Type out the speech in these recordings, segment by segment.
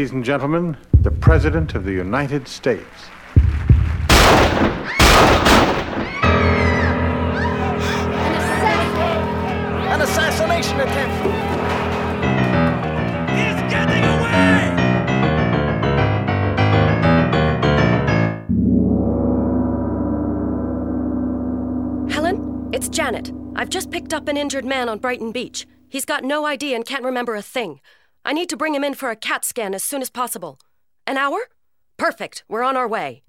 Ladies and gentlemen, the President of the United States. An assassination attempt! He's getting away! Helen, it's Janet. I've just picked up an injured man on Brighton Beach. He's got no ID and can't remember a thing. I need to bring him in for a CAT scan as soon as possible. An hour? Perfect. We're on our way.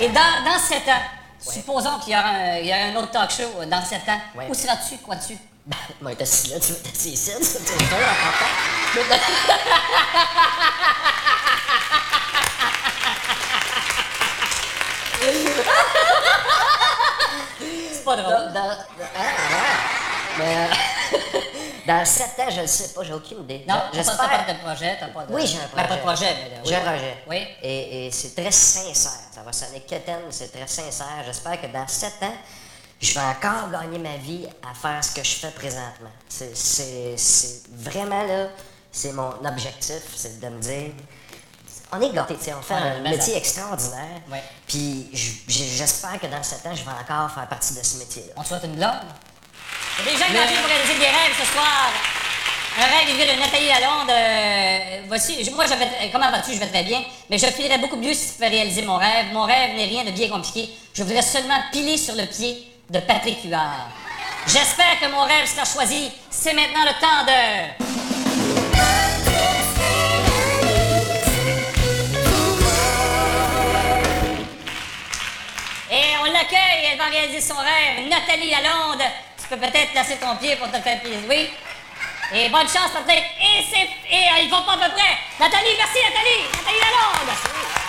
Et dans, dans 7 ans, supposons qu'il y aura un, il y aura un autre talk show dans 7 ans, Ouais. où seras-tu, quoi-tu? Ben, moi, t'es assis là, tu vas t'assis ici, tu vas t'assis là, en. C'est pas Dans, drôle. dans, hein, ouais. Mais, euh, dans 7 ans, je ne sais pas, j'ai aucune idée. Non, t'as j'espère. pas, de projet, pas de... Oui, j'ai un Ben, projet. pas de projet, mais... là, J'ai un projet. Oui. Et, et c'est très sincère. Ça va sonner quétaine, c'est très sincère. J'espère que dans 7 ans, je vais encore gagner ma vie à faire ce que je fais présentement. C'est, vraiment là, c'est mon objectif, c'est de me dire. On est gâtés, tu on fait Ouais, un métier ça- extraordinaire. Ouais. Puis j'espère que dans 7 ans, je vais encore faire partie de ce métier-là. On te souhaite une blonde. Il y a des gens qui m'ont pour réaliser des rêves ce soir. Un rêve, de Nathalie Lalonde. Euh, voici, moi, je comment vas-tu? Je vais très bien. Mais je filerais beaucoup mieux si tu pouvais réaliser mon rêve. Mon rêve n'est rien de bien compliqué. Je voudrais seulement piler sur le pied de Patrick Huard. J'espère que mon rêve sera choisi. C'est maintenant le temps de... Et on l'accueille, elle va réaliser son rêve. Nathalie Lalonde, tu peux peut-être placer ton pied pour te faire plaisir. Oui. Et bonne chance, Patrick. Et c'est. Et euh, ils vont pas à peu près. Nathalie, merci, Nathalie. Nathalie Lalonde. Patrick,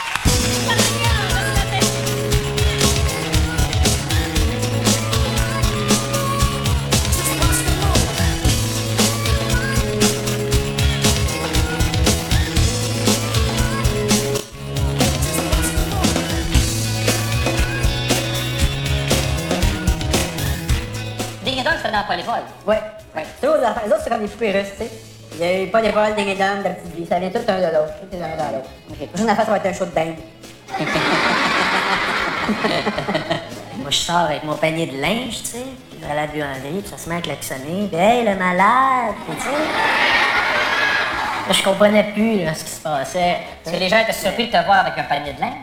Et c'était dans pas l'école. Ouais, ouais. C'est autres. Les autres, c'est comme des poupées russes, tu sais. Il n'y a eu pas d'épaule, des dents, de la petite vie. Ça vient tout un de l'autre. Tout est dans l'autre. OK. Prochaine affaire, ça va être un show de dinde. Moi, je sors avec mon panier de linge, tu sais, puis je vais à la buanderie, puis ça se met à klaxonner, puis hey, le malade, puis tu sais. Là, je comprenais plus là, ce qui se passait. Parce que les gens étaient surpris de te voir avec un panier de linge.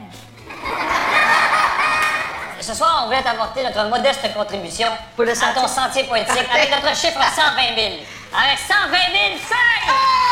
Ce soir, on voulait t'apporter notre modeste contribution Pour le à ton sentier poétique avec notre chiffre 120 000. Avec 120 000, 5!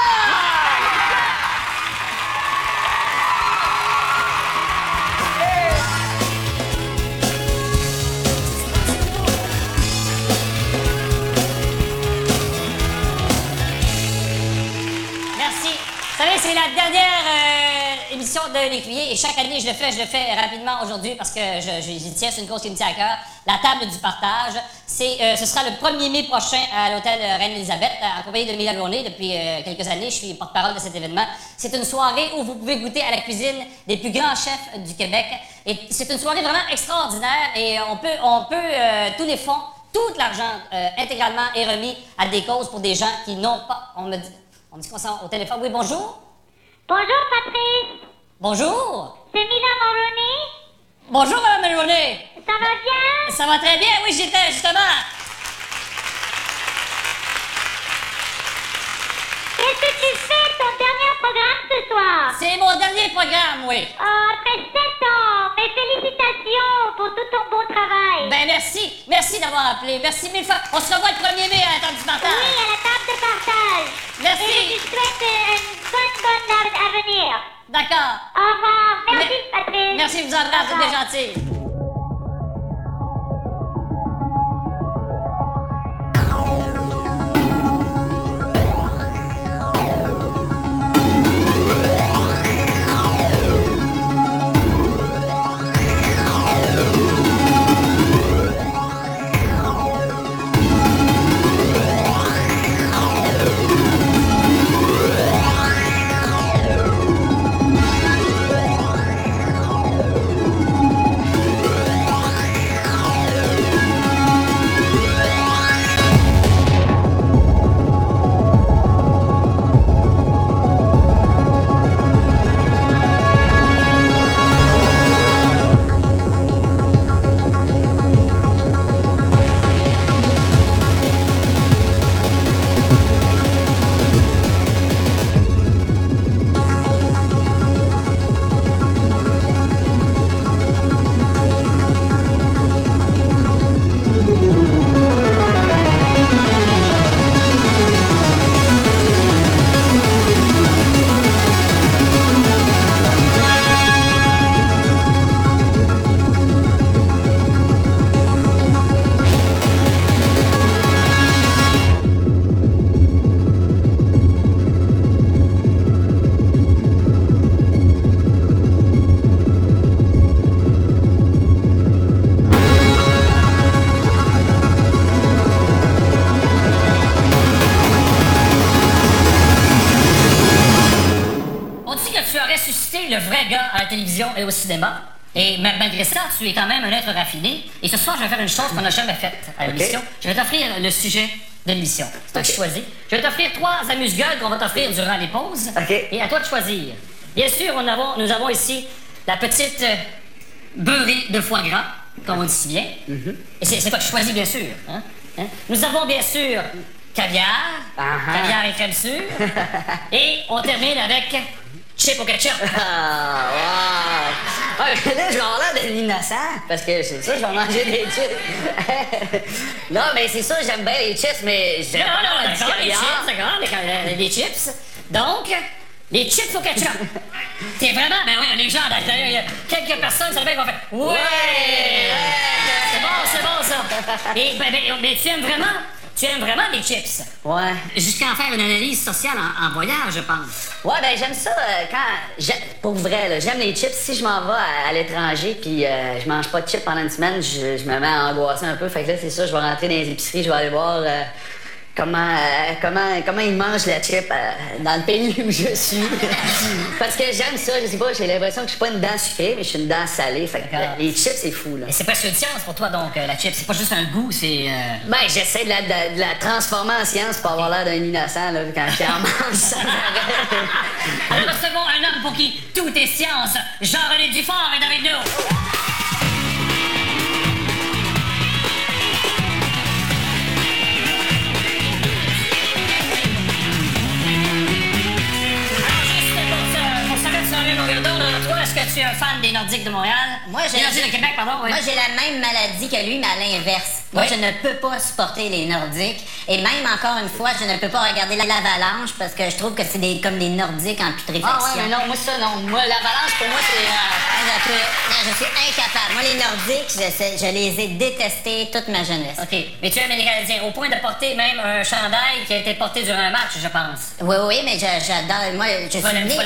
De l'écuyer et chaque année, je le fais, je le fais rapidement aujourd'hui parce que j'y tiens, c'est une cause qui me tient à cœur. La table du partage, c'est, euh, ce sera le 1er mai prochain à l'hôtel Reine-Élisabeth, euh, en compagnie de Mila Lourney. Depuis euh, quelques années, je suis porte-parole de cet événement. C'est une soirée où vous pouvez goûter à la cuisine des plus grands chefs du Québec. Et c'est une soirée vraiment extraordinaire et on peut, on peut euh, tous les fonds, tout l'argent euh, intégralement est remis à des causes pour des gens qui n'ont pas. On me dit, on me dit qu'on s'en au téléphone. Oui, bonjour. Bonjour Patrice, Bonjour. c'est Mila Moroni. Bonjour, Madame Melonnet. Ça va bien? Ça va très bien, oui, j'étais justement. Qu'est-ce que tu fais ton dernier programme ce soir? C'est mon dernier programme, oui. Oh, après 7 ans, mes félicitations pour tout ton bon travail. Ben merci, merci d'avoir appelé. Merci mille fois. On se revoit le 1er mai à la table du oui, partage. à la table de partage. Merci. Et je te souhaite euh, une bonne, bonne av- avenir. D'accord. Au revoir. Merci Me- Patrice. Merci, vous vous êtes bien gentil. Le vrai gars à la télévision et au cinéma. Et ma- malgré ça, tu es quand même un être raffiné. Et ce soir, je vais faire une chose qu'on n'a jamais faite à l'émission. Je vais t'offrir le sujet de l'émission. C'est toi qui choisis. Je vais t'offrir trois amuse-gueules qu'on va t'offrir durant les pauses. Et à toi de choisir. Bien sûr, on avons- nous avons ici la petite euh, beurrée de foie gras, comme on dit si bien. Et c'est toi qui choisis, bien sûr. hein? Hein? Nous avons bien sûr caviar, Ah-ha. caviar et crème sûre. et on termine avec chip au ketchup. Ah, wow! Ah, mais là, je vais avoir l'air de l'innocent, parce que c'est ça, je vais manger des chips. non, mais c'est ça, j'aime bien les chips, mais j'aime Non, pas non, d'accord, les chips, d'accord, les, chips. Donc, les chips au ketchup. T'es vraiment, ben oui, les gens, d'ailleurs, il y a quelques personnes, ça fait qu'on fait Ouais! C'est bon, c'est bon, ça. Et, ben, ben, mais tu aimes vraiment, tu aimes vraiment les chips? Ouais. Jusqu'à en faire une analyse sociale en, en voyage, je pense. Ouais, ben j'aime ça euh, quand. Pour vrai, là, j'aime les chips. Si je m'en vais à, à l'étranger puis euh, je mange pas de chips pendant une semaine, je, je me mets à angoisser un peu. Fait que là, c'est ça, je vais rentrer dans les épiceries, je vais aller voir euh, comment, euh, comment, comment ils mangent la chip euh, dans le pays où je suis. Parce que j'aime ça, je sais pas, j'ai l'impression que je suis pas une dent sucrée, mais je suis une dent salée. Fait que euh, les chips, c'est fou, là. Et c'est presque une science pour toi, donc, euh, la chip. C'est pas juste un goût, c'est. euh, Ben, j'essaie de la, de, de la transformer en science pour avoir l'air d'un innocent, là, quand je en mange arrêt. Alors, recevons un homme pour qui tout est science. Jean-René Dufort est avec nous. Tu es un fan des Nordiques de Montréal? Moi, j'ai- Des Nordiques de Québec, pardon, oui. Moi, j'ai la même maladie que lui, mais à l'inverse. Moi, Oui. je ne peux pas supporter les Nordiques. Et même encore une fois, je ne peux pas regarder la- l'avalanche parce que je trouve que c'est des, comme des Nordiques en putréfaction. Ah ouais, mais non, moi ça, non. Moi, l'avalanche, pour moi, c'est... euh, Un peu. Non, je suis incapable. Moi, les Nordiques, je, je les ai détestés toute ma jeunesse. OK. Mais tu aimes les Canadiens au point de porter même un chandail qui a été porté durant un match, je pense. Oui, oui, mais je- j'adore. Moi, je suis né.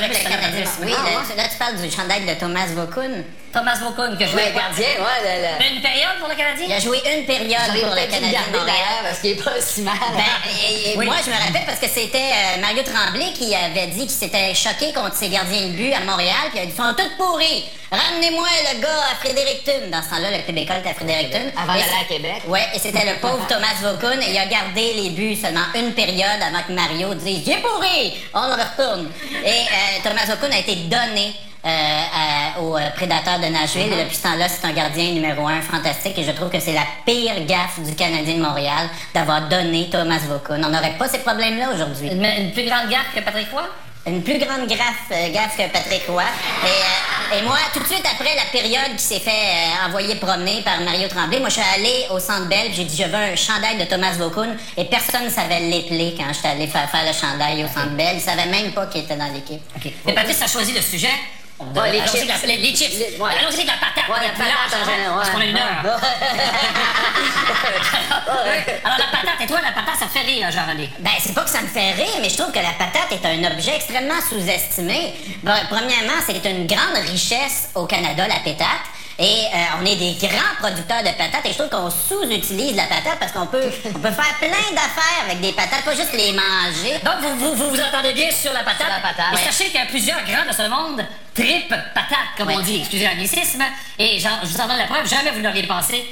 Oui, Ah, là, tu parles du chandail de Thomas Vaucoun. Thomas Vaucoun, que je Ouais, gardien, ouais, Une période pour le Canadien? Il a joué une période Pour le Canadien de Montréal. parce qu'il est pas si mal. Ben, et- et Oui. moi, je me rappelle parce que c'était euh, Mario Tremblay qui avait dit qu'il s'était choqué contre ses gardiens de but à Montréal, puis il a dit Ils sont tous pourris. Ramenez-moi le gars à Fredericton. Dans ce temps-là, le école était à Fredericton. Avant d'aller à Québec. Ouais, et c'était le pauvre Thomas Vaucoun, et il a gardé les buts seulement une période avant que Mario dise est pourri On le retourne. Et euh, Thomas Vaucoun a été donné. Euh, à- aux euh, prédateurs de Nashville. Et depuis ce temps-là, c'est un gardien numéro un fantastique et je trouve que c'est la pire gaffe du Canadien de Montréal d'avoir donné Thomas Vaucoun. On n'aurait pas ces problèmes-là aujourd'hui. Une, une plus grande gaffe que Patrick Roy? Une plus grande gaffe, euh, gaffe que Patrick Roy. Et, euh, et moi, tout de suite après la période qui s'est fait euh, envoyer promener par Mario Tremblay, moi, je suis allé au Centre Bell, j'ai dit, je veux un chandail de Thomas Vaucoun, et personne ne savait l'épeler quand j'étais allé faire, faire le chandail au Centre Bell. Ils savaient même pas qu'il était dans l'équipe. OK. Mais Patrice a choisi le sujet. De- les chips. la- les, les chips. Les- ouais. Allons-y avec la patate. Ouais, la patate, en hein, général, Parce ouais. qu'on a une heure. Alors, la patate, et toi, la patate, ça fait rire, Jean-René? Ben, c'est pas que ça me fait rire, mais je trouve que la patate est un objet extrêmement sous-estimé. Bon, premièrement, c'est une grande richesse au Canada, la pétate. Et euh, on est des grands producteurs de patates et je trouve qu'on sous-utilise la patate parce qu'on peut, on peut faire plein d'affaires avec des patates, pas juste les manger. Donc, vous vous, vous, vous entendez bien sur la patate? Sur la patate, Et ouais. sachez qu'il y a plusieurs grands de ce monde trip patate, comme on dit. Excusez l'anglicisme. Et je vous en donne la preuve, jamais vous n'auriez pensé.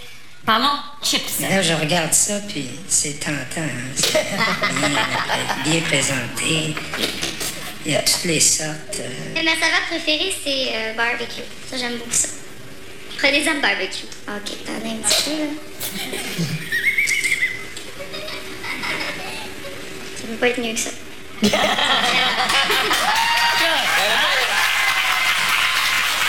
Parlons chips. Là, je regarde ça, puis c'est tentant. hein. Bien, bien présenté. Il y a toutes les sortes. euh, Ma saveur préférée, c'est euh, barbecue. Ça, j'aime beaucoup ça. Prenez-en le barbecue. Ok, attendez un petit peu, là. Ça peut pas être mieux que ça.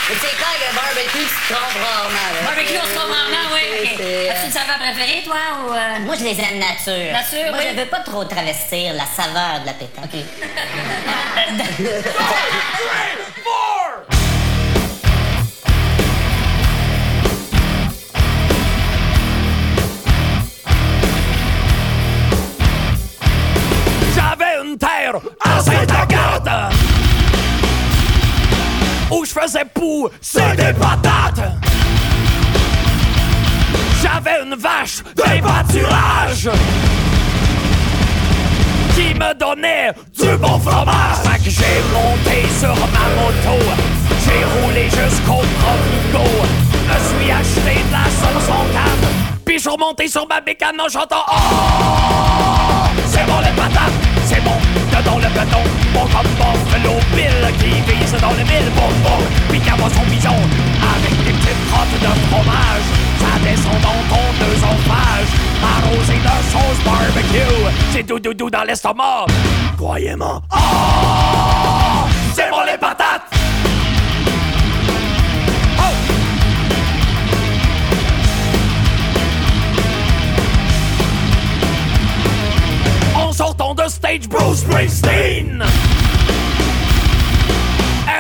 Mais c'est clair que barbecue, tu te trompes rarement. là. Barbecue, on se trompe rarement, oui. ok. As-tu une saveur préférée, toi, ou... euh, Moi, je les aime nature. Nature, Moi, oui. je veux pas trop travestir la saveur de la pétate. J'avais où je faisais pousser des patates. J'avais une vache de pâturage qui me donnait du bon fromage. J'ai monté sur ma moto, j'ai roulé jusqu'au Provigo, me suis acheté de la sauce en canne, puis je suis remonté sur ma bécane en chantant Oh! C'est bon les patates, c'est bon, béton, bon comme Buffalo Bill qui vise dans le mille, bon bon, puis aboie son pigeon avec des petites crottes de fromage. Ça descend dans ton œsophage, arrosé de sauce barbecue, c'est doudou dans l'estomac. Croyez-moi, oh! C'est bon les en sortant de stage Bruce Springsteen.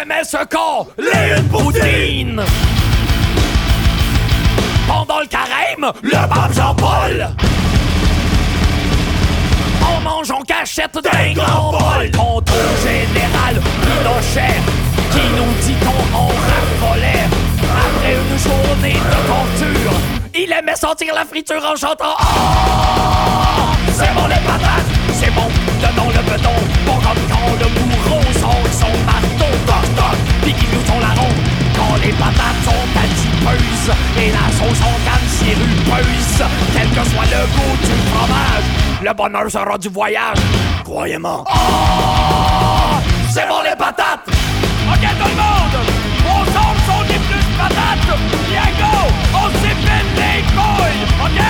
Aimait ce corps, les une poutine. Pendant le carême, le pape Jean-Paul. En mangeant cachette d'un grand bol. Contrôle général Pinochet Qui nous dit qu'on en raffolait. Après une journée de torture Il aimait sentir la friture en chantant. Ah, C'est bon les patates, Dedans le béton, bon comme quand le bourreau sort son marteau. Toc toc, qu'il nous son larron Quand les patates sont adipeuses Et la sauce en canne sirupeuse Quel que soit le goût du fromage Le bonheur sera du voyage. Croyez-moi. Ah, C'est bon les patates! Ok tout le monde! Ensemble sont des plus patates! Bien go! On s'épile les couilles Ok?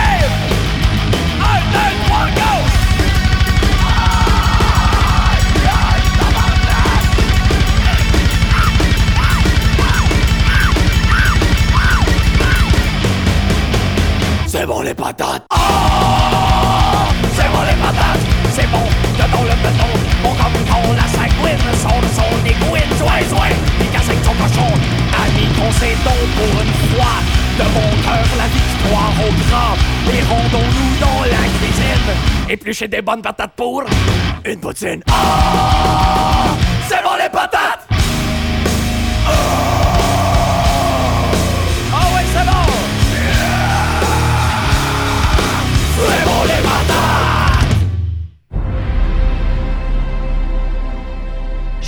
Un, deux, trois, go c'est bon les patates. Oh c'est bon les patates, c'est bon, dedans le béton, mon comme la sanguine, son de son égoïne, soin, soin, il casse avec son cochon, ami concédons pour une fois, de mon cœur la victoire au grand, et rendons-nous dans la cuisine, éplucher des bonnes patates pour une poutine. Ah c'est bon les patates!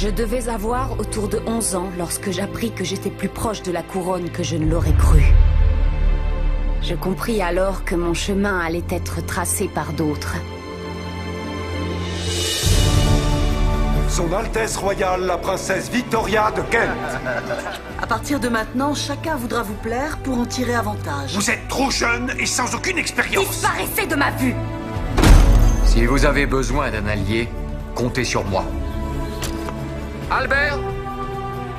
Je devais avoir autour de 11 ans lorsque j'appris que j'étais plus proche de la couronne que je ne l'aurais cru. Je compris alors que mon chemin allait être tracé par d'autres. Son Altesse Royale, la princesse Victoria de Kent. À partir de maintenant, chacun voudra vous plaire pour en tirer avantage. Vous êtes trop jeune et sans aucune expérience. Disparaissez de ma vue Si vous avez besoin d'un allié, comptez sur moi. Albert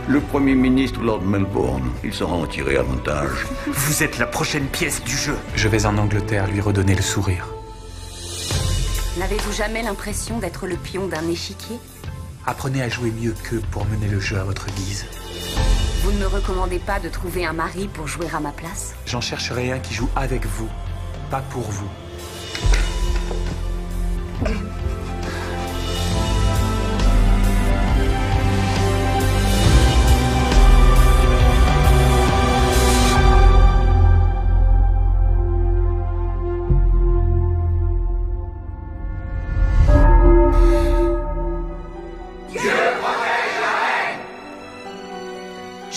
Le Premier ministre Lord Melbourne, il saura en tirer avantage. Vous êtes la prochaine pièce du jeu. Je vais en Angleterre lui redonner le sourire. N'avez-vous jamais l'impression d'être le pion d'un échiquier? Apprenez à jouer mieux qu'eux pour mener le jeu à votre guise. Vous ne me recommandez pas de trouver un mari pour jouer à ma place? J'en chercherai un qui joue avec vous, pas pour vous.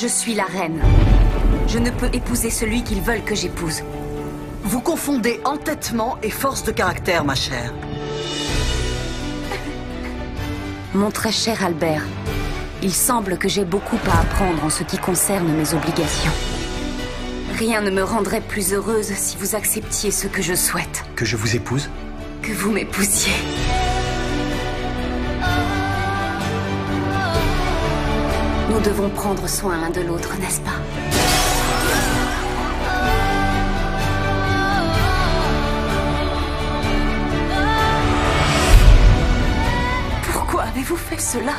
Je suis la reine. Je ne peux épouser celui qu'ils veulent que j'épouse. Vous confondez entêtement et force de caractère, ma chère. Mon très cher Albert, il semble que j'ai beaucoup à apprendre en ce qui concerne mes obligations. Rien ne me rendrait plus heureuse si vous acceptiez ce que je souhaite. Que je vous épouse? Que vous m'épousiez. Devons prendre soin l'un de l'autre, n'est-ce pas? Pourquoi avez-vous fait cela?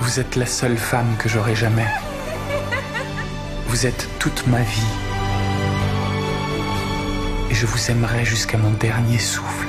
Vous êtes la seule femme que j'aurai jamais. Vous êtes toute ma vie. Et je vous aimerai jusqu'à mon dernier souffle.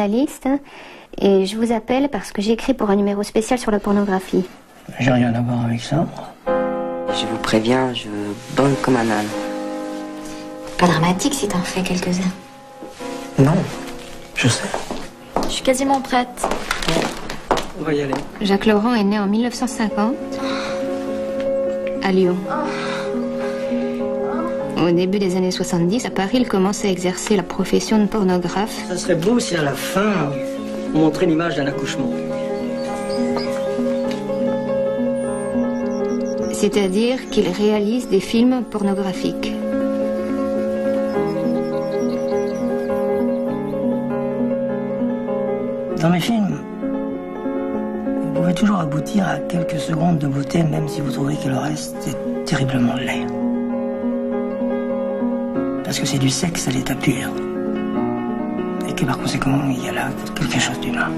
Journaliste et je vous appelle parce que j'écris pour un numéro spécial sur la pornographie. J'ai rien à voir avec ça. Je vous préviens, je bande comme un âne. Pas dramatique si t'en fais quelques-uns. Non, je sais. Je suis quasiment prête. On va y aller. Jacques Laurent est né en 1950 à Lyon. Au début des années 70, à Paris, il commence à exercer la profession de pornographe. Ça serait beau si à la fin, on montrait l'image d'un accouchement. C'est-à-dire qu'il réalise des films pornographiques. Dans mes films, vous pouvez toujours aboutir à quelques secondes de beauté, même si vous trouvez que le reste est terriblement laid. Parce que c'est du sexe à l'état pur. Et que par conséquent, il y a là quelque chose d'humain.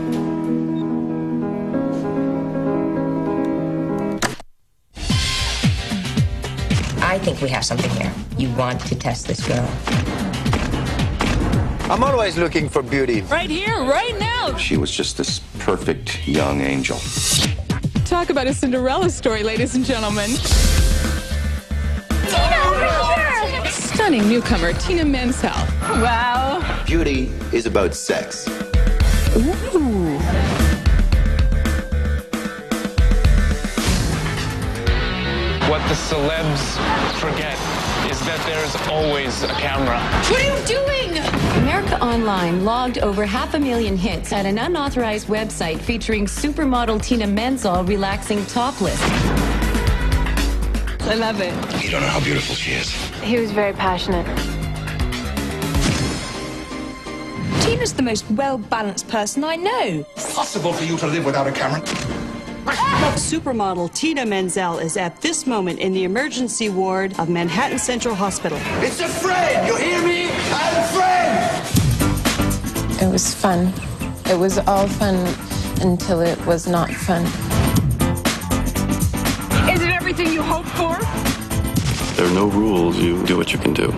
I think we have something here. You want to test this girl. I'm always looking for beauty. Right here, right now. She was just this perfect young angel. Talk about a Cinderella story, ladies and gentlemen. Stunning newcomer, Tina Menzel. Wow. Beauty is about sex. Ooh. What the celebs forget is that there's always a camera. What are you doing? America Online logged over half a million hits at an unauthorized website featuring supermodel Tina Menzel relaxing topless. I love it. You don't know how beautiful she is. He was very passionate. Tina's the most well balanced person I know. Possible for you to live without a camera? Supermodel Tina Menzel is at this moment in the emergency ward of Manhattan Central Hospital. It's a friend! You hear me? I'm a friend! It was fun. It was all fun until it was not fun. There are no rules. You do what you can do.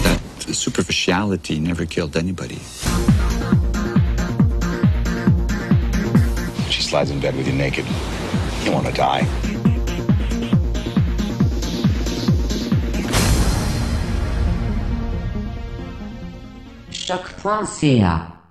That superficiality never killed anybody. She slides in bed with you naked. You want to die. Choc.ca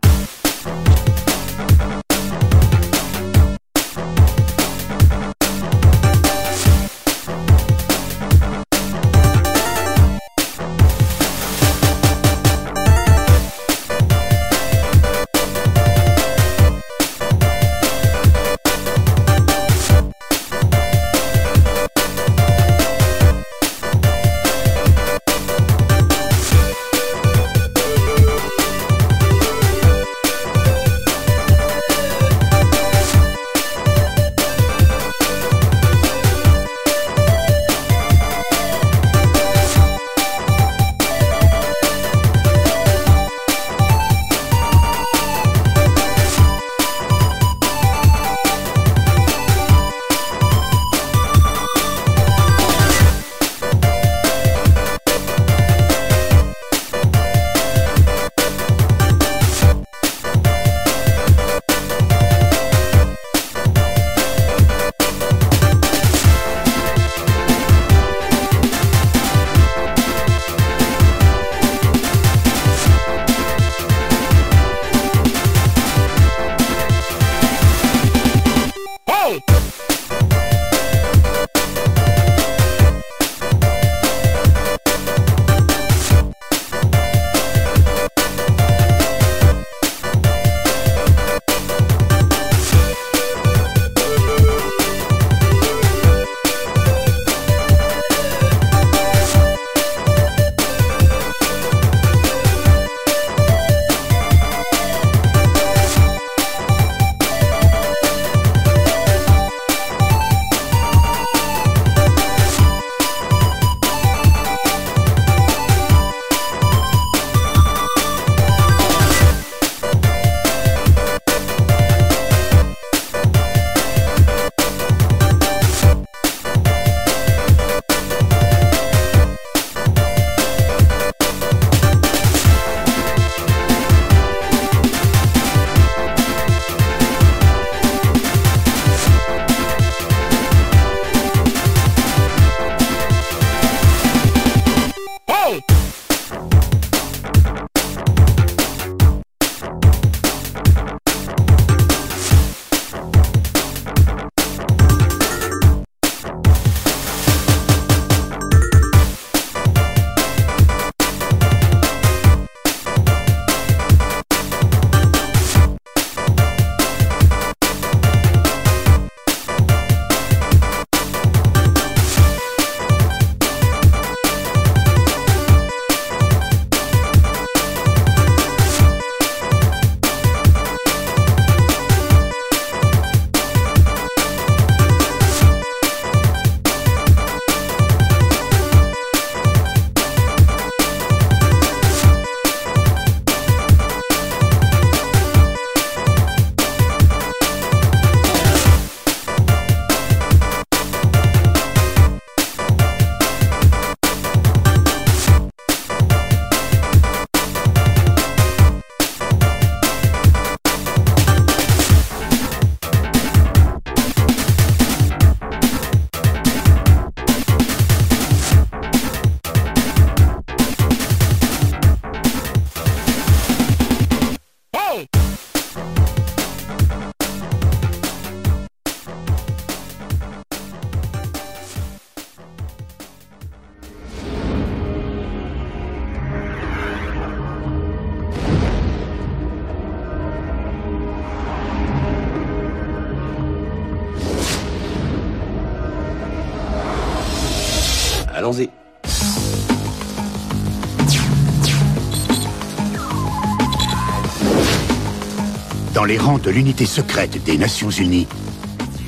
les rangs de l'unité secrète des Nations Unies,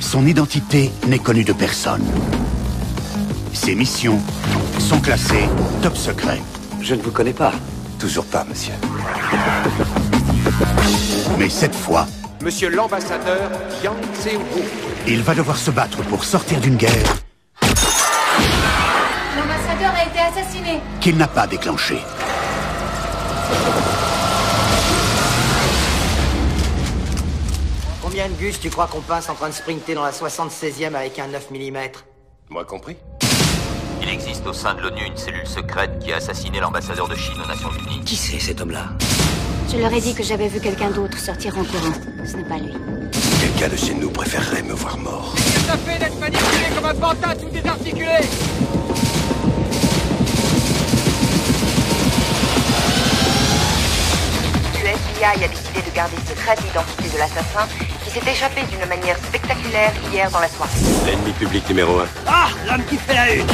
son identité n'est connue de personne. Ses missions sont classées top secret. Je ne vous connais pas. Toujours pas, monsieur. Mais cette fois, Monsieur l'ambassadeur Yang Tse-Wu. il va devoir se battre pour sortir d'une guerre L'ambassadeur a été assassiné. qu'il n'a pas déclenchée. Gus tu crois qu'on passe en train de sprinter dans la 76e avec un 9 mm Moi compris. Il existe au sein de l'ONU une cellule secrète qui a assassiné l'ambassadeur de Chine aux Nations Unies. Qui c'est cet homme-là? Je leur ai dit que j'avais vu quelqu'un d'autre sortir en courant. Ce n'est pas lui. Quelqu'un de chez nous préférerait me voir mort. Qu'est-ce que ça fait d'être manipulé comme un pantin tout désarticulé Le FBI a décidé de garder secrète l'identité de l'assassin qui s'est échappé d'une manière spectaculaire hier dans la soirée. L'ennemi public numéro un. Ah L'homme qui fait la une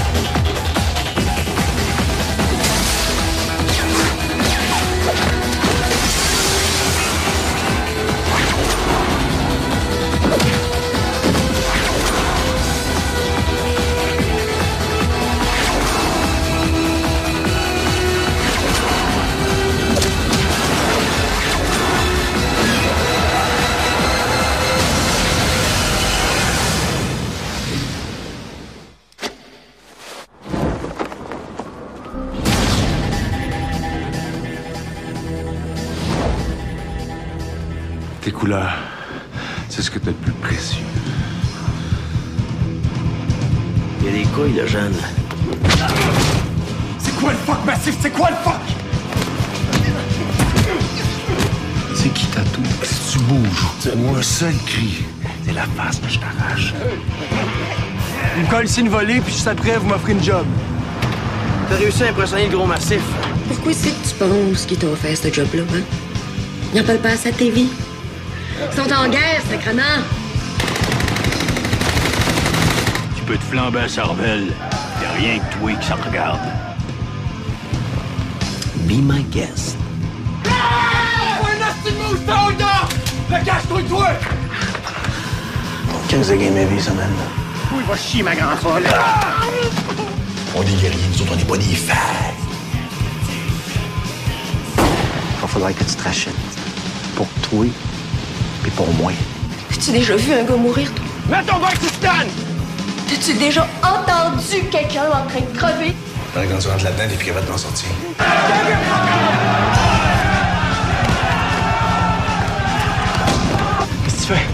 Tes c'est ce que t'as de plus précieux. Il y a des couilles de jeune. C'est quoi le fuck massif? C'est quoi le fuck? C'est qui t'a tout? Si tu bouges, moi un seul cri, c'est la face que je t'arrache. Il me colle ici une volée, puis juste après, vous m'offrez une job. T'as réussi à impressionner le gros massif. Pourquoi c'est que tu penses qu'ils t'ont offert ce job-là, hein? Ils en parlent pas assez à TV. Ils sont en guerre, sacrement. Tu peux te flamber à cervelle. Y'a rien que toi qui s'en regarde. Be my guest. Un nasty mousse, soldat Le cache-toi, toi 15 game vie, ça, man. Où il va chier, ma grande folle? On est guerriers, nous autres, on est pas des failles. Il faudrait que tu te rachètes. Pour toi, et pour moi. As-tu déjà vu un gars mourir, toi? Mets ton bac, Stan As-tu déjà entendu quelqu'un en train de crever? Faudrait qu'on se rentre là-dedans et puis qu'il va t'en sortir. Qu'est-ce que tu fais?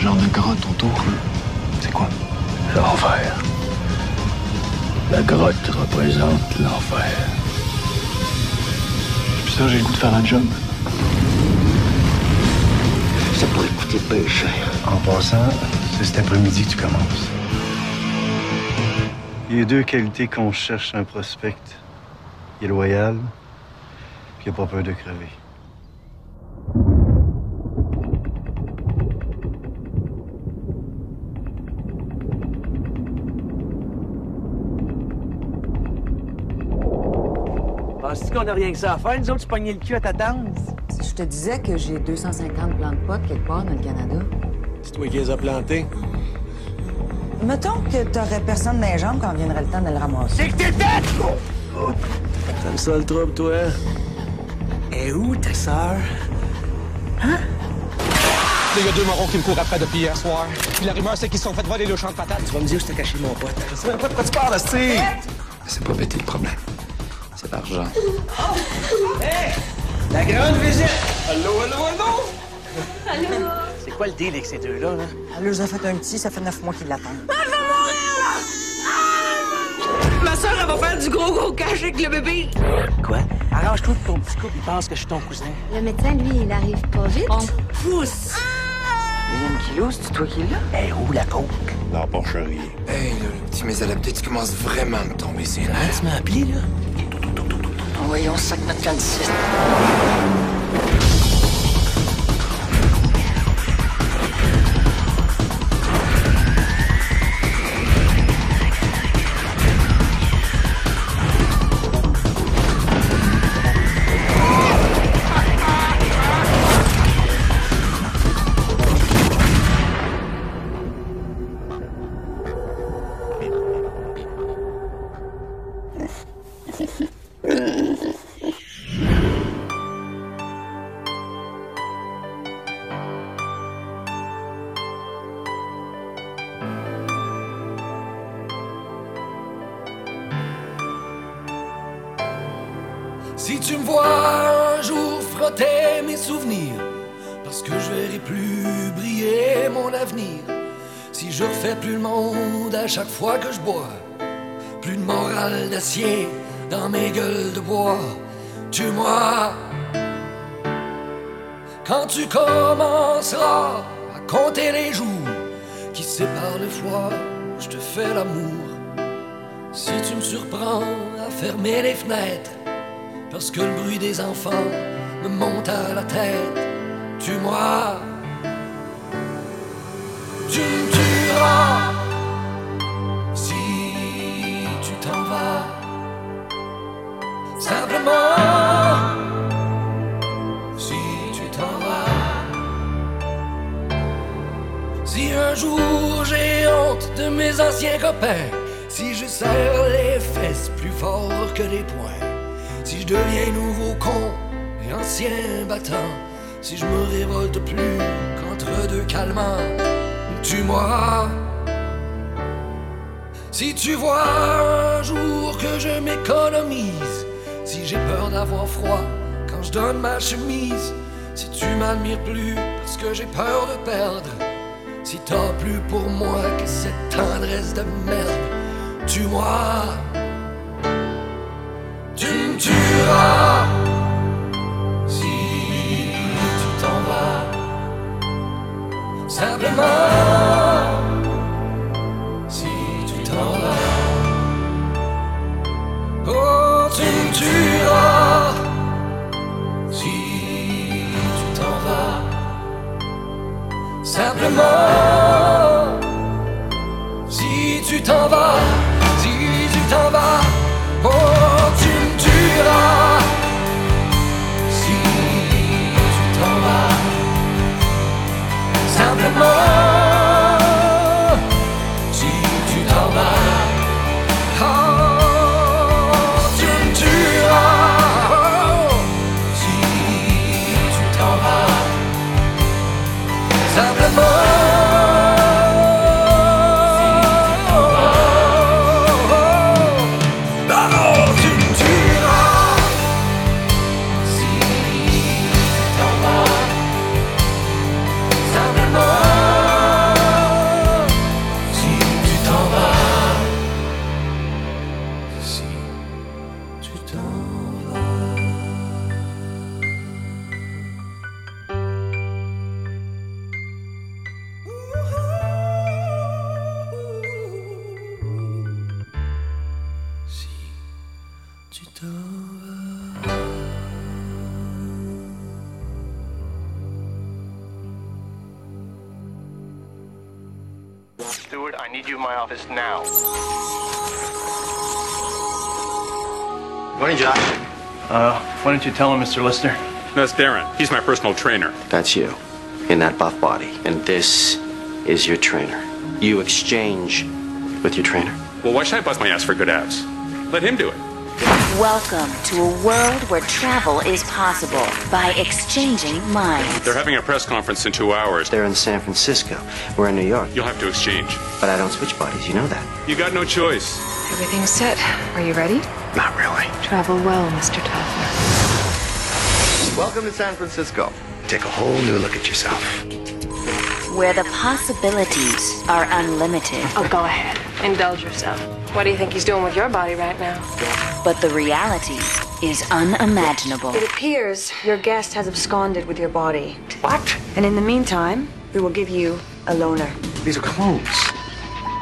Genre de grotte autour. C'est quoi? L'enfer. La grotte représente l'enfer. Puis ça, j'ai le goût de faire un job. En passant, c'est cet après-midi que tu commences. Il y a deux qualités qu'on cherche un prospect. Il est loyal, puis il n'a pas peur de crever. Penses-tu qu'on a rien que ça à faire, nous autres, se pogner le cul à ta tante? Si je te disais que j'ai 250 plants de pot quelque part dans le Canada. C'est toi qui les as plantés. Mettons que t'aurais personne dans les jambes quand viendrait le temps de le ramasser. C'est que t'es tête! T'aimes ça le trouble, toi? Et où ta sœur? Hein? Il y a deux morons qui me courent après depuis hier soir. Puis la rumeur, c'est qu'ils se sont fait voler le champ de patates. Tu vas me dire où t'as caché mon pote. Je sais même pas de quoi tu parles, c'est. C'est pas péter le problème. Hey! La grande visite! Allô, allô, allô! Allô? C'est quoi le deal avec ces deux-là, là? Elle leur a fait un petit, ça fait neuf mois qu'ils l'attendent. Ma soeur, elle va faire du gros gros cash avec le bébé. Quoi? Arrange-toi de ton petit couple, il pense que je suis ton cousin. Le médecin, lui, il arrive pas vite. Pousse! Deuxième kilo, c'est toi qui l'as? Hey, où la coke? Non, pas chérie. Hey, là, le petit mésalapté, tu commences vraiment à me tomber ses nerfs. Tu m'as appelé, là? voyons, sac notre 26. Commenceras à compter les jours qui séparent le fois où je te fais l'amour. Si tu me surprends à fermer les fenêtres, parce que le bruit des enfants me monte à la tête, tue-moi. Tu me tueras si je serre les fesses plus fort que les poings, si je deviens nouveau con et ancien battant, si je me révolte plus qu'entre deux calmants, tue-moi. Si tu vois un jour que je m'économise, si j'ai peur d'avoir froid quand je donne ma chemise, si tu m'admires plus parce que j'ai peur de perdre, si t'as plus pour moi que cette tendresse de merde, tue-moi. Tu me tueras si tu t'en vas. Simplement, Simplement, si tu t'en vas, si tu t'en vas. Oh, tu me tueras si tu t'en vas. Simplement, need you in my office now. Morning, Josh. Uh, why don't you tell him, Mr. Lister? That's Darren. He's my personal trainer. That's you, in that buff body. And this is your trainer. You exchange with your trainer. Well, why should I bust my ass for good abs? Let him do it. Welcome to a world where travel is possible by exchanging minds. They're having a press conference in two hours. They're in San Francisco. We're in New York. You'll have to exchange. But I don't switch bodies, you know that. You got no choice. Everything's set. Are you ready? Not really. Travel well, Mr. Toffler. Welcome to San Francisco. Take a whole new look at yourself. Where the possibilities are unlimited. Oh, go ahead. Indulge yourself. What do you think he's doing with your body right now? But the reality is unimaginable. It appears your guest has absconded with your body. What? And in the meantime, we will give you a loner. These are clones.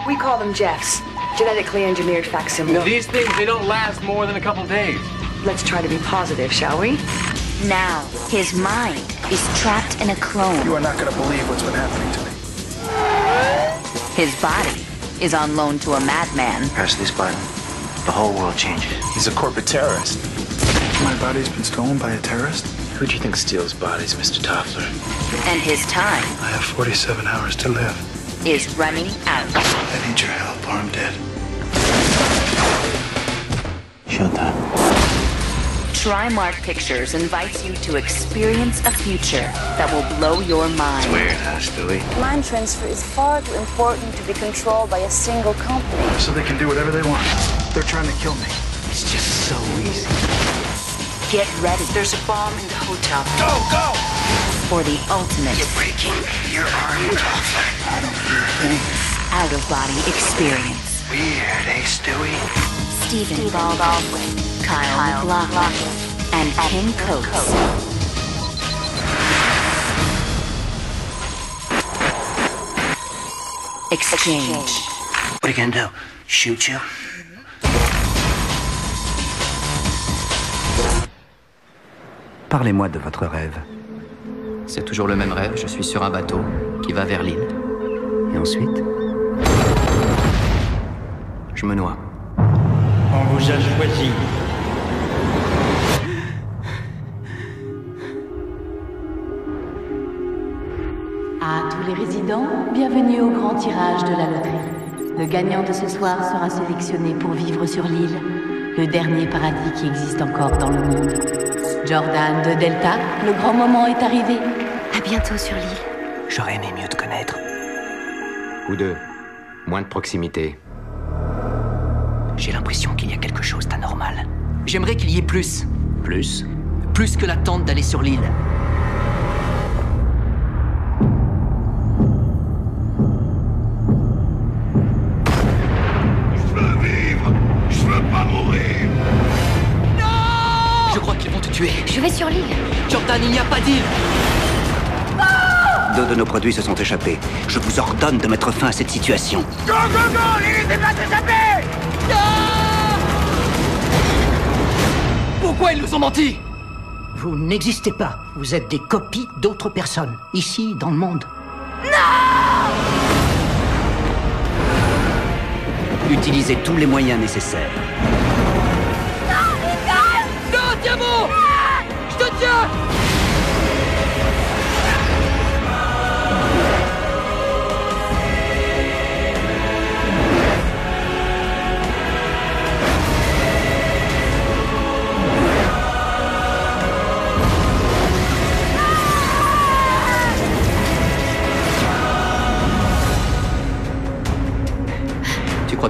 We call them Jeffs, genetically engineered facsimiles. These things, they don't last more than a couple days. Let's try to be positive, shall we? Now, his mind is trapped in a clone. You are not going to believe what's been happening to me. His body is on loan to a madman. Press this button. The whole world changes. He's a corporate terrorist. My body's been stolen by a terrorist? Who do you think steals bodies, Mr. Toffler? And his time I have 47 hours to live. is running out. I need your help or I'm dead. Showtime. Trimark Pictures invites you to experience a future that will blow your mind. It's Weird, huh, Stewie? Mind transfer is far too important to be controlled by a single company. So they can do whatever they want. They're trying to kill me. It's just so easy. Get ready. There's a bomb in the hotel. Go, go! For the ultimate. You're breaking your arm I don't feel a thing. Out of body experience. Weird, eh, Stewie? Stephen Baldwin, Kyle, McLaughlin, and Kim Coates. Exchange. What are you gonna do? Shoot you? Parlez-moi de votre rêve. C'est toujours le même rêve, je suis sur un bateau qui va vers l'île. Et ensuite? Je me noie. On vous a choisi. À tous les résidents, bienvenue au grand tirage de la loterie. Le gagnant de ce soir sera sélectionné pour vivre sur l'île, le dernier paradis qui existe encore dans le monde. Jordan de Delta, le grand moment est arrivé. À bientôt sur l'île. J'aurais aimé mieux te connaître. Ou deux. Moins de proximité. J'ai l'impression qu'il y a quelque chose d'anormal. J'aimerais qu'il y ait plus. Plus? Plus que l'attente d'aller sur l'île. Je veux vivre! Je veux pas mourir! Tuer. Je vais sur l'île. Jordan, il n'y a pas d'île Deux de nos produits se sont échappés. Je vous ordonne de mettre fin à cette situation. Go, go, go! L'île n'est pas! Pourquoi ils nous ont menti? Vous n'existez pas. Vous êtes des copies d'autres personnes, ici, dans le monde. Utilisez tous les moyens nécessaires.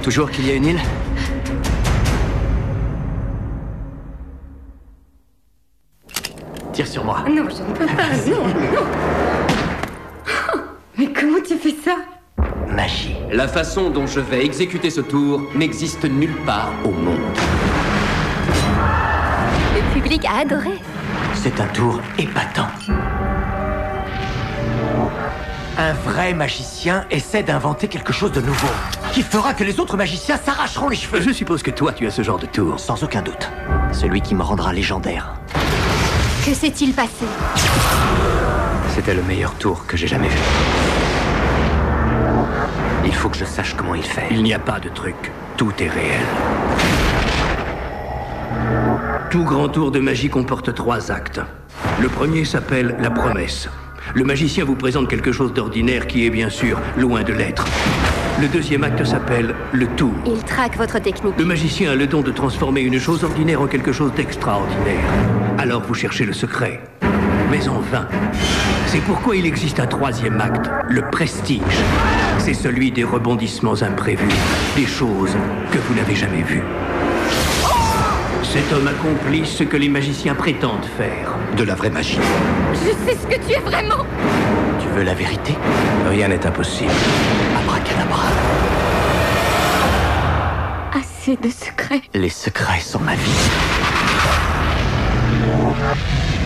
Toujours qu'il y a une île? Tire sur moi. Non, je ne peux pas. Non, non. Oh, Mais comment tu fais ça? Magie. La façon dont je vais exécuter ce tour n'existe nulle part au monde. Le public a adoré. C'est un tour épatant. Un vrai magicien essaie d'inventer quelque chose de nouveau, qui fera que les autres magiciens s'arracheront les cheveux. Je suppose que toi, tu as ce genre de tour. Sans aucun doute. Celui qui me rendra légendaire. Que s'est-il passé C'était le meilleur tour que j'ai jamais vu. Il faut que je sache comment il fait. Il n'y a pas de truc. Tout est réel. Tout grand tour de magie comporte trois actes. Le premier s'appelle la promesse. Le magicien vous présente quelque chose d'ordinaire qui est bien sûr loin de l'être. Le deuxième acte s'appelle le tour. Il traque votre technique. Le magicien a le don de transformer une chose ordinaire en quelque chose d'extraordinaire. Alors vous cherchez le secret. Mais en vain. C'est pourquoi il existe un troisième acte, le prestige. C'est celui des rebondissements imprévus, des choses que vous n'avez jamais vues. Cet homme accomplit ce que les magiciens prétendent faire. De la vraie magie. Je sais ce que tu es vraiment. Tu veux la vérité? Rien n'est impossible. Abracadabra. Assez de secrets. Les secrets sont ma vie. Yeah.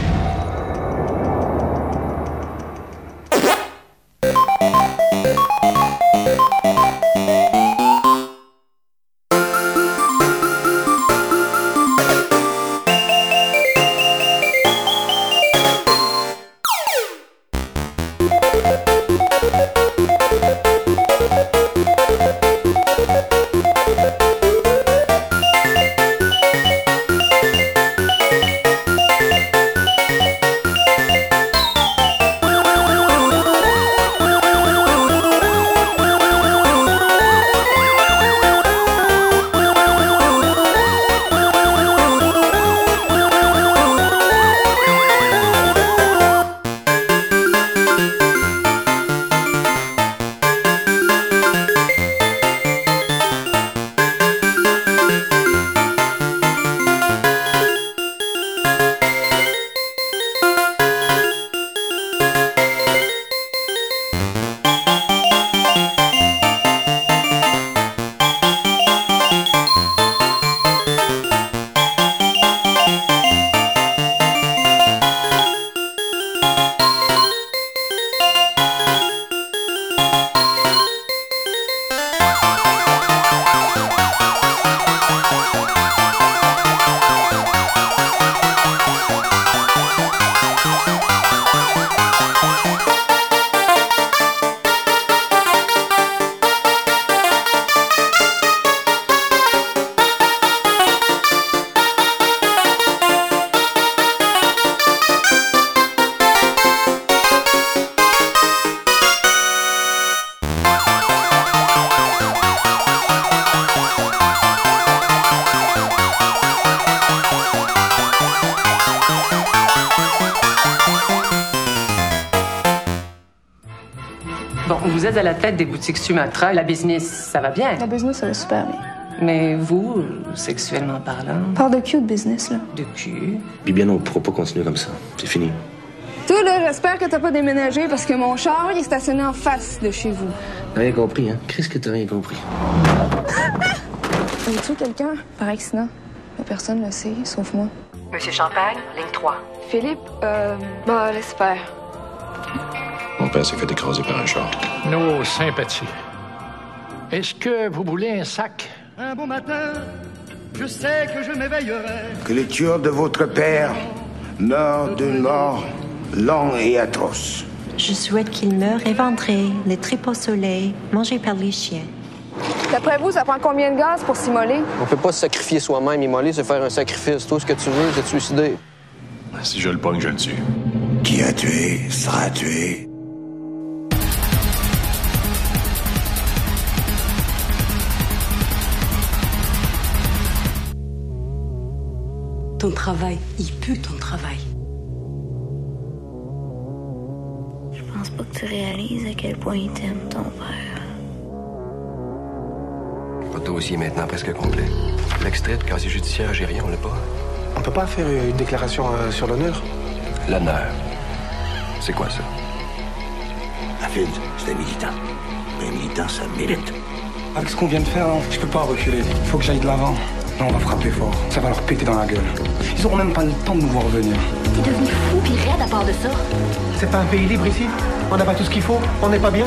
Boutiques Sumatra. La business, ça va bien. La business, ça va super bien. Mais vous, sexuellement parlant, Parle de cul de business, là. de cul, Puis bien, on pourra pas continuer comme ça. C'est fini. Toi, là, j'espère que t'as pas déménagé parce que mon char, il est stationné en face de chez vous. T'as rien compris, hein? Qu'est-ce que t'as rien compris? Avez tu quelqu'un par accident? La personne le sait, sauf moi. Monsieur Champagne, ligne 3. Philippe, euh. Bah, laisse faire. Père s'est fait écraser par un char. Nos sympathies. Est-ce que vous voulez un sac? Un bon matin, je sais que je m'éveillerai. Que les tueurs de votre père meurent d'une mort longue et atroce. Je souhaite qu'il meure éventré, les tripes au soleil, mangé par les chiens. D'après vous, ça prend combien de gaz pour s'immoler? On peut pas se sacrifier soi-même. Immoler, c'est faire un sacrifice. Tout ce que tu veux, c'est te suicider. Si je le pogne, je le tue. Qui a tué sera tué. Ton travail, il pue ton travail. Je pense pas que tu réalises à quel point il t'aime, ton père. Votre dossier est maintenant presque complet. L'extrait de casier judiciaire algérien, on l'a pas? On peut pas faire une déclaration euh, sur l'honneur? L'honneur. C'est quoi ça? Afid, c'est un militant. Un militant, ça mérite. Avec ce qu'on vient de faire, hein, je peux pas reculer. Il faut que j'aille de l'avant. Là, on va frapper fort. Ça va leur péter dans la gueule. Ils auront même pas le temps de nous voir venir. T'es devenu fou raide à part de ça. C'est pas un pays libre ici On n'a pas tout ce qu'il faut On n'est pas bien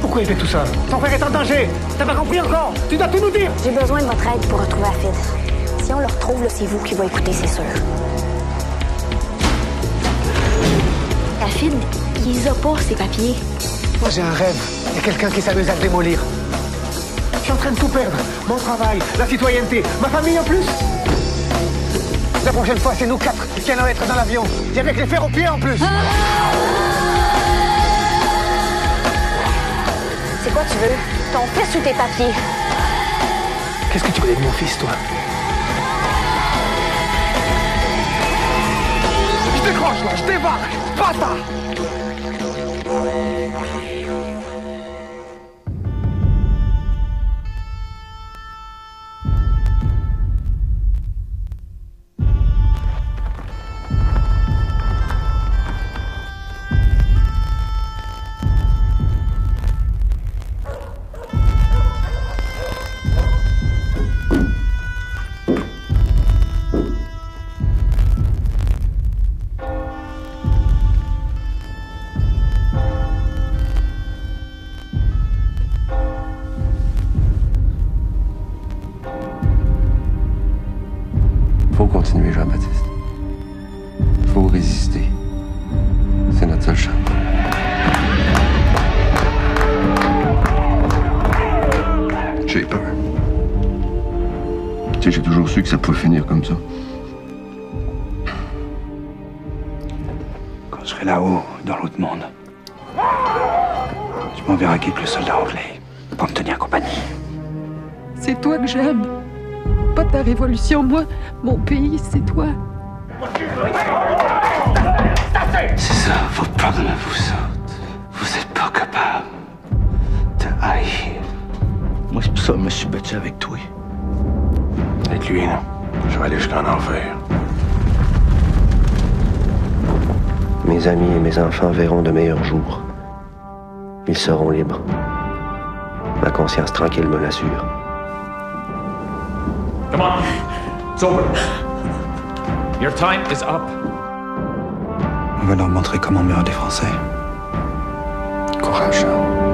Pourquoi il fait tout ça? Ton frère est en danger T'as pas compris encore? Tu dois tout nous dire J'ai besoin de votre aide pour retrouver Afid. Si on le retrouve, c'est vous qui va écouter, c'est sûr. Afid, il a pas ses papiers. Moi, j'ai un rêve. Il y a quelqu'un qui s'amuse à le démolir. Je suis en train de tout perdre. Mon travail, la citoyenneté, ma famille en plus. La prochaine fois, c'est nous quatre qui allons être dans l'avion. Et avec les fers aux pieds en plus. C'est quoi tu veux? Ton fils ou tes papiers? Qu'est-ce que tu connais de mon fils, toi? Je décroche là, je débarque Basta 够合适。